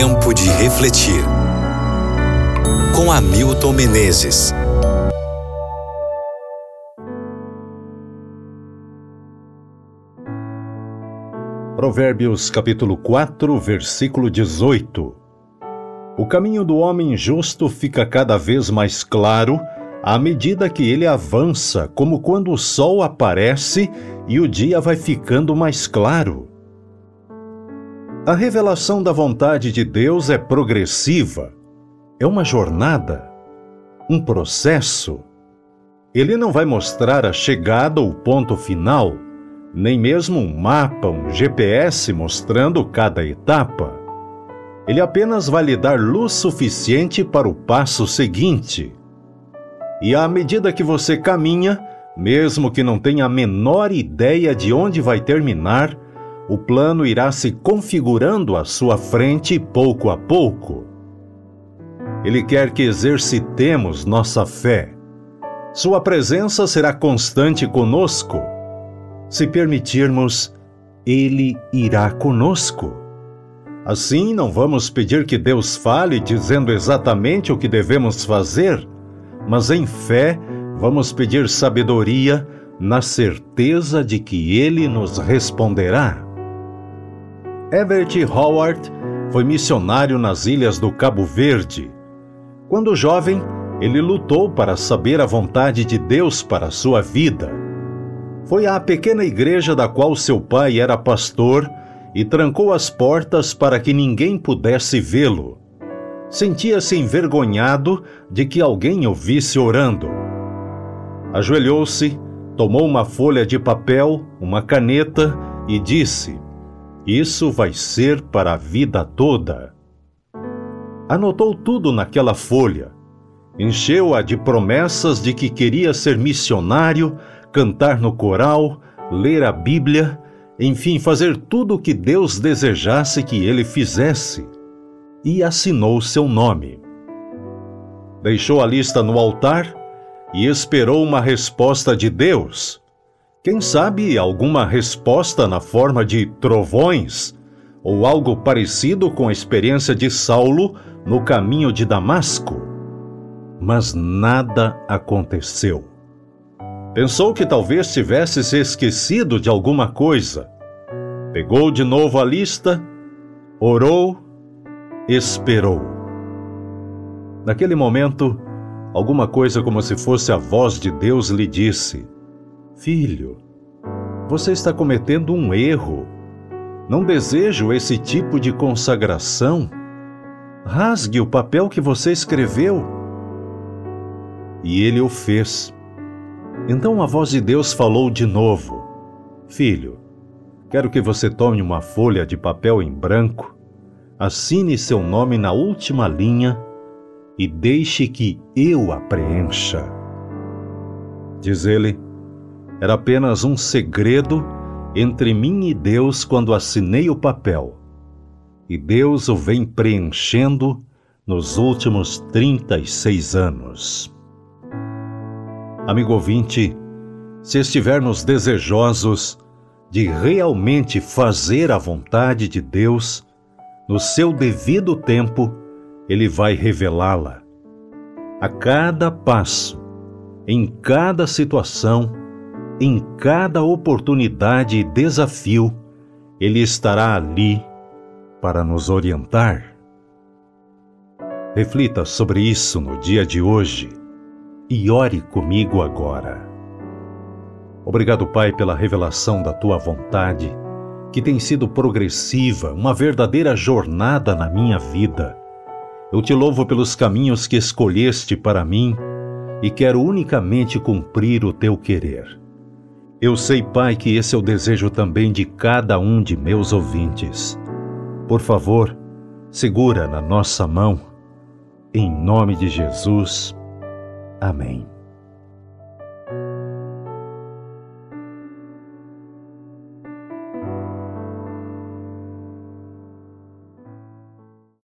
Tempo de refletir. Com Hamilton Menezes. Provérbios capítulo 4, versículo 18. O caminho do homem justo fica cada vez mais claro à medida que ele avança, como quando o sol aparece e o dia vai ficando mais claro. A revelação da vontade de Deus é progressiva, é uma jornada, um processo. Ele não vai mostrar a chegada ou ponto final, nem mesmo um mapa, um GPS mostrando cada etapa. Ele apenas vai lhe dar luz suficiente para o passo seguinte. E à medida que você caminha, mesmo que não tenha a menor ideia de onde vai terminar, o plano irá se configurando à sua frente pouco a pouco. Ele quer que exercitemos nossa fé. Sua presença será constante conosco. Se permitirmos, Ele irá conosco. Assim, não vamos pedir que Deus fale dizendo exatamente o que devemos fazer, mas em fé vamos pedir sabedoria na certeza de que Ele nos responderá. Everett Howard foi missionário nas ilhas do Cabo Verde. Quando jovem, ele lutou para saber a vontade de Deus para sua vida. Foi à pequena igreja da qual seu pai era pastor e trancou as portas para que ninguém pudesse vê-lo. Sentia-se envergonhado de que alguém o visse orando. Ajoelhou-se, tomou uma folha de papel, uma caneta e disse: isso vai ser para a vida toda. Anotou tudo naquela folha. Encheu-a de promessas de que queria ser missionário, cantar no coral, ler a Bíblia, enfim, fazer tudo o que Deus desejasse que ele fizesse. E assinou seu nome. Deixou a lista no altar e esperou uma resposta de Deus quem sabe alguma resposta na forma de trovões ou algo parecido com a experiência de Saulo no caminho de Damasco? Mas nada aconteceu. Pensou que talvez tivesse se esquecido de alguma coisa. Pegou de novo a lista, orou, esperou. Naquele momento, alguma coisa como se fosse a voz de Deus lhe disse: Filho, você está cometendo um erro. Não desejo esse tipo de consagração. Rasgue o papel que você escreveu. E ele o fez. Então a voz de Deus falou de novo: Filho, quero que você tome uma folha de papel em branco, assine seu nome na última linha e deixe que eu a preencha. Diz ele era apenas um segredo entre mim e Deus quando assinei o papel. E Deus o vem preenchendo nos últimos 36 anos. Amigo ouvinte, se estivermos desejosos de realmente fazer a vontade de Deus, no seu devido tempo, Ele vai revelá-la. A cada passo, em cada situação, em cada oportunidade e desafio, Ele estará ali para nos orientar. Reflita sobre isso no dia de hoje e ore comigo agora. Obrigado, Pai, pela revelação da tua vontade, que tem sido progressiva, uma verdadeira jornada na minha vida. Eu te louvo pelos caminhos que escolheste para mim e quero unicamente cumprir o teu querer. Eu sei, Pai, que esse é o desejo também de cada um de meus ouvintes. Por favor, segura na nossa mão. Em nome de Jesus. Amém.